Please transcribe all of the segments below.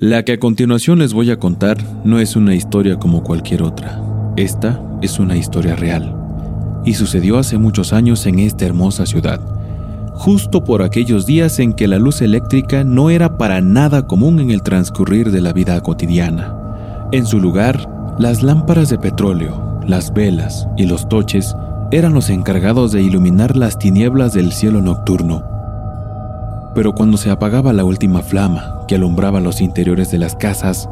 La que a continuación les voy a contar no es una historia como cualquier otra. Esta es una historia real y sucedió hace muchos años en esta hermosa ciudad, justo por aquellos días en que la luz eléctrica no era para nada común en el transcurrir de la vida cotidiana. En su lugar, las lámparas de petróleo, las velas y los toches eran los encargados de iluminar las tinieblas del cielo nocturno pero cuando se apagaba la última flama que alumbraba los interiores de las casas,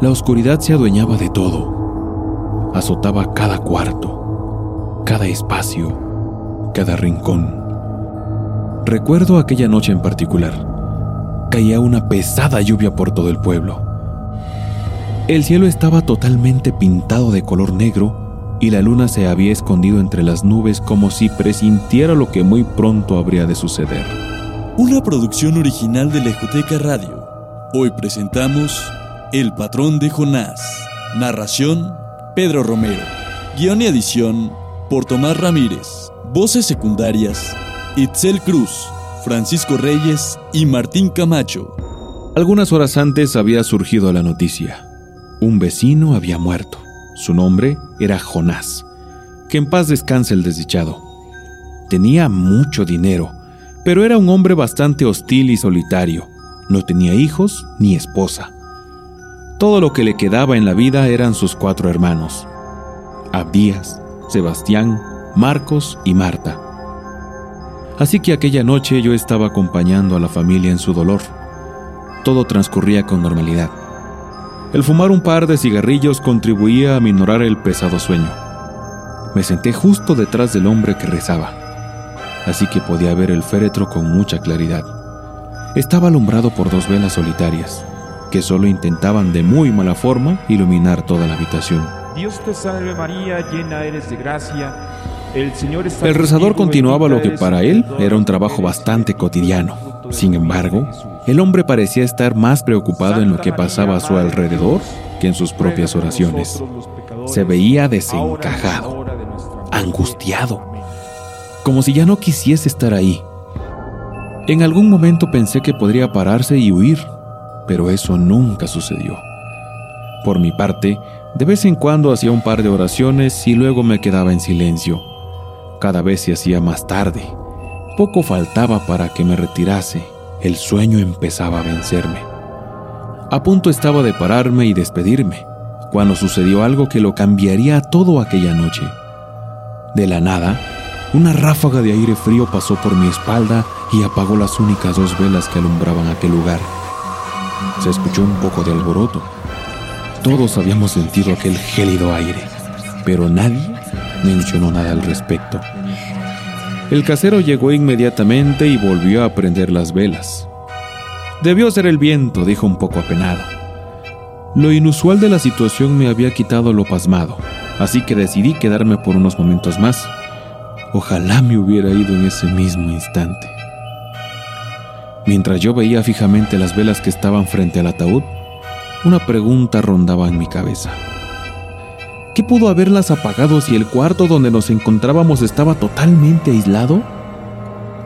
la oscuridad se adueñaba de todo. Azotaba cada cuarto, cada espacio, cada rincón. Recuerdo aquella noche en particular. Caía una pesada lluvia por todo el pueblo. El cielo estaba totalmente pintado de color negro y la luna se había escondido entre las nubes como si presintiera lo que muy pronto habría de suceder una producción original de Lejoteca Radio. Hoy presentamos El patrón de Jonás. Narración, Pedro Romero. Guión y edición, por Tomás Ramírez. Voces secundarias, Itzel Cruz, Francisco Reyes y Martín Camacho. Algunas horas antes había surgido la noticia. Un vecino había muerto. Su nombre era Jonás. Que en paz descanse el desdichado. Tenía mucho dinero pero era un hombre bastante hostil y solitario. No tenía hijos ni esposa. Todo lo que le quedaba en la vida eran sus cuatro hermanos, Abdías, Sebastián, Marcos y Marta. Así que aquella noche yo estaba acompañando a la familia en su dolor. Todo transcurría con normalidad. El fumar un par de cigarrillos contribuía a minorar el pesado sueño. Me senté justo detrás del hombre que rezaba así que podía ver el féretro con mucha claridad. Estaba alumbrado por dos velas solitarias, que solo intentaban de muy mala forma iluminar toda la habitación. Dios te salve María, llena eres de gracia. El Señor está El rezador continuaba lo que para él era un trabajo bastante cotidiano. Sin embargo, el hombre parecía estar más preocupado en lo que pasaba a su alrededor que en sus propias oraciones. Se veía desencajado, angustiado como si ya no quisiese estar ahí. En algún momento pensé que podría pararse y huir, pero eso nunca sucedió. Por mi parte, de vez en cuando hacía un par de oraciones y luego me quedaba en silencio. Cada vez se hacía más tarde. Poco faltaba para que me retirase. El sueño empezaba a vencerme. A punto estaba de pararme y despedirme, cuando sucedió algo que lo cambiaría todo aquella noche. De la nada, una ráfaga de aire frío pasó por mi espalda y apagó las únicas dos velas que alumbraban aquel lugar. Se escuchó un poco de alboroto. Todos habíamos sentido aquel gélido aire, pero nadie mencionó nada al respecto. El casero llegó inmediatamente y volvió a prender las velas. Debió ser el viento, dijo un poco apenado. Lo inusual de la situación me había quitado lo pasmado, así que decidí quedarme por unos momentos más. Ojalá me hubiera ido en ese mismo instante. Mientras yo veía fijamente las velas que estaban frente al ataúd, una pregunta rondaba en mi cabeza. ¿Qué pudo haberlas apagado si el cuarto donde nos encontrábamos estaba totalmente aislado?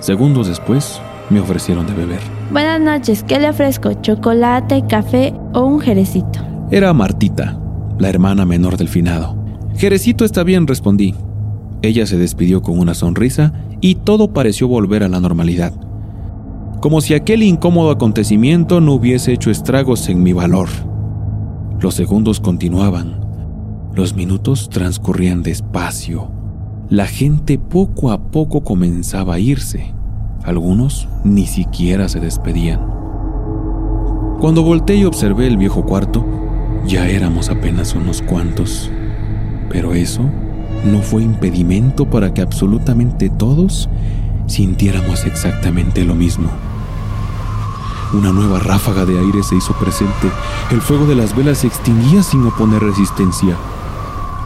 Segundos después, me ofrecieron de beber. Buenas noches, ¿qué le ofrezco? ¿Chocolate, café o un jerecito? Era Martita, la hermana menor del finado. Jerecito está bien, respondí. Ella se despidió con una sonrisa y todo pareció volver a la normalidad. Como si aquel incómodo acontecimiento no hubiese hecho estragos en mi valor. Los segundos continuaban. Los minutos transcurrían despacio. La gente poco a poco comenzaba a irse. Algunos ni siquiera se despedían. Cuando volteé y observé el viejo cuarto, ya éramos apenas unos cuantos. Pero eso no fue impedimento para que absolutamente todos sintiéramos exactamente lo mismo. Una nueva ráfaga de aire se hizo presente. El fuego de las velas se extinguía sin oponer resistencia.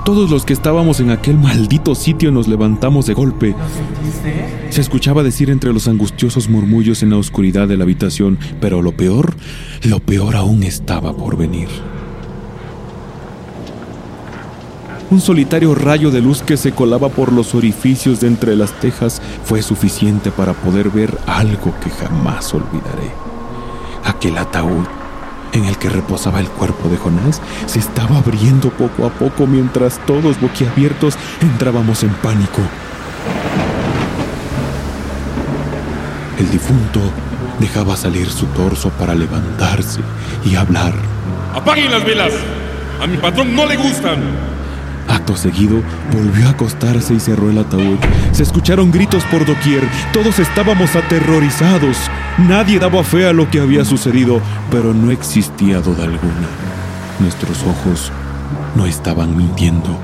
Todos los que estábamos en aquel maldito sitio nos levantamos de golpe. Se escuchaba decir entre los angustiosos murmullos en la oscuridad de la habitación, pero lo peor, lo peor aún estaba por venir. Un solitario rayo de luz que se colaba por los orificios de entre las tejas fue suficiente para poder ver algo que jamás olvidaré. Aquel ataúd, en el que reposaba el cuerpo de Jonás se estaba abriendo poco a poco mientras todos boquiabiertos entrábamos en pánico. El difunto dejaba salir su torso para levantarse y hablar. ¡Apaguen las velas! A mi patrón no le gustan. Acto seguido, volvió a acostarse y cerró el ataúd. Se escucharon gritos por doquier. Todos estábamos aterrorizados. Nadie daba fe a lo que había sucedido, pero no existía duda alguna. Nuestros ojos no estaban mintiendo.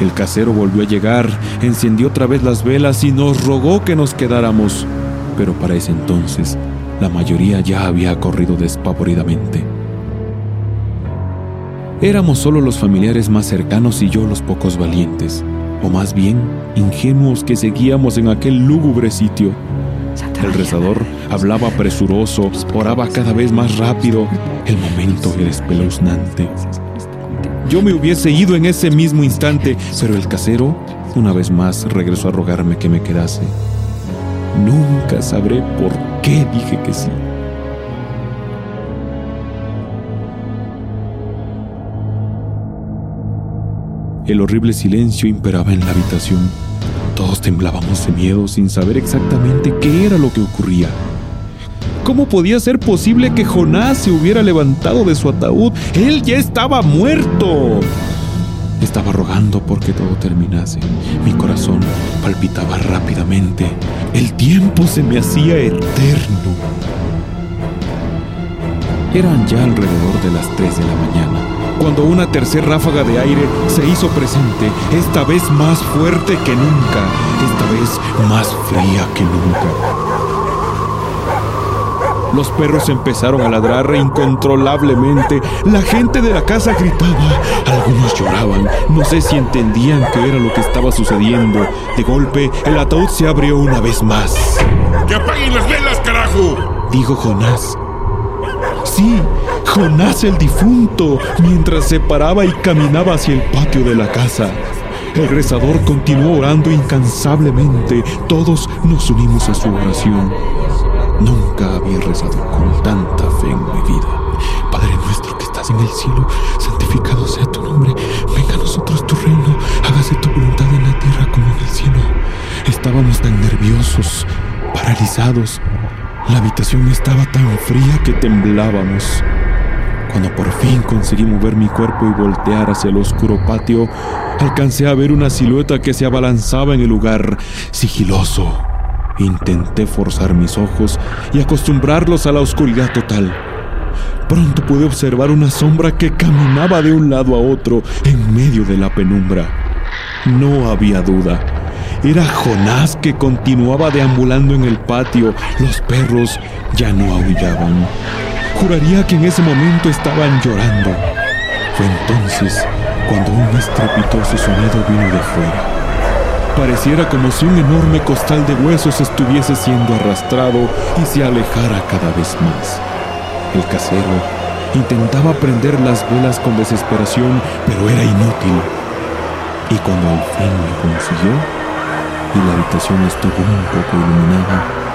El casero volvió a llegar, encendió otra vez las velas y nos rogó que nos quedáramos pero para ese entonces la mayoría ya había corrido despavoridamente. Éramos solo los familiares más cercanos y yo los pocos valientes, o más bien ingenuos que seguíamos en aquel lúgubre sitio. El rezador hablaba presuroso, oraba cada vez más rápido. El momento era espeluznante. Yo me hubiese ido en ese mismo instante, pero el casero, una vez más, regresó a rogarme que me quedase. Nunca sabré por qué dije que sí. El horrible silencio imperaba en la habitación. Todos temblábamos de miedo sin saber exactamente qué era lo que ocurría. ¿Cómo podía ser posible que Jonás se hubiera levantado de su ataúd? Él ya estaba muerto. Estaba rogando porque todo terminase. Mi corazón palpitaba rápidamente. El tiempo se me hacía eterno. Eran ya alrededor de las 3 de la mañana, cuando una tercera ráfaga de aire se hizo presente, esta vez más fuerte que nunca, esta vez más fría que nunca. Los perros empezaron a ladrar incontrolablemente. La gente de la casa gritaba. Algunos lloraban. No sé si entendían qué era lo que estaba sucediendo. De golpe, el ataúd se abrió una vez más. ¡Que apaguen las velas, carajo! Dijo Jonás. Sí, Jonás el difunto, mientras se paraba y caminaba hacia el patio de la casa. El rezador continuó orando incansablemente. Todos nos unimos a su oración. Nunca había rezado con tanta fe en mi vida. Padre nuestro que estás en el cielo, santificado sea tu nombre. Venga a nosotros tu reino. Hágase tu voluntad en la tierra como en el cielo. Estábamos tan nerviosos, paralizados. La habitación estaba tan fría que temblábamos. Cuando por fin conseguí mover mi cuerpo y voltear hacia el oscuro patio, alcancé a ver una silueta que se abalanzaba en el lugar, sigiloso, Intenté forzar mis ojos y acostumbrarlos a la oscuridad total. Pronto pude observar una sombra que caminaba de un lado a otro en medio de la penumbra. No había duda. Era Jonás que continuaba deambulando en el patio. Los perros ya no aullaban. Juraría que en ese momento estaban llorando. Fue entonces cuando un estrepitoso sonido vino de fuera. Pareciera como si un enorme costal de huesos estuviese siendo arrastrado y se alejara cada vez más. El casero intentaba prender las velas con desesperación, pero era inútil. Y cuando al fin lo consiguió y la habitación estuvo un poco iluminada,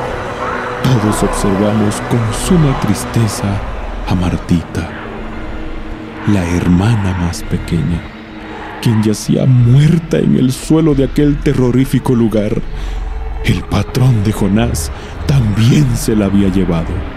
observamos con suma tristeza a Martita, la hermana más pequeña quien yacía muerta en el suelo de aquel terrorífico lugar. El patrón de Jonás también se la había llevado.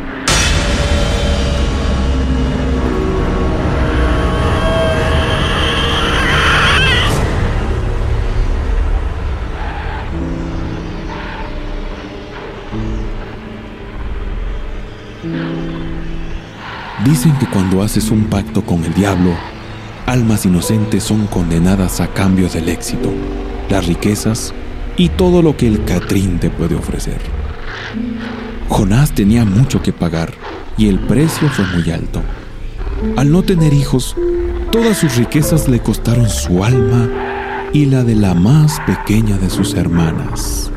Dicen que cuando haces un pacto con el diablo, almas inocentes son condenadas a cambio del éxito, las riquezas y todo lo que el Catrín te puede ofrecer. Jonás tenía mucho que pagar y el precio fue muy alto. Al no tener hijos, todas sus riquezas le costaron su alma y la de la más pequeña de sus hermanas.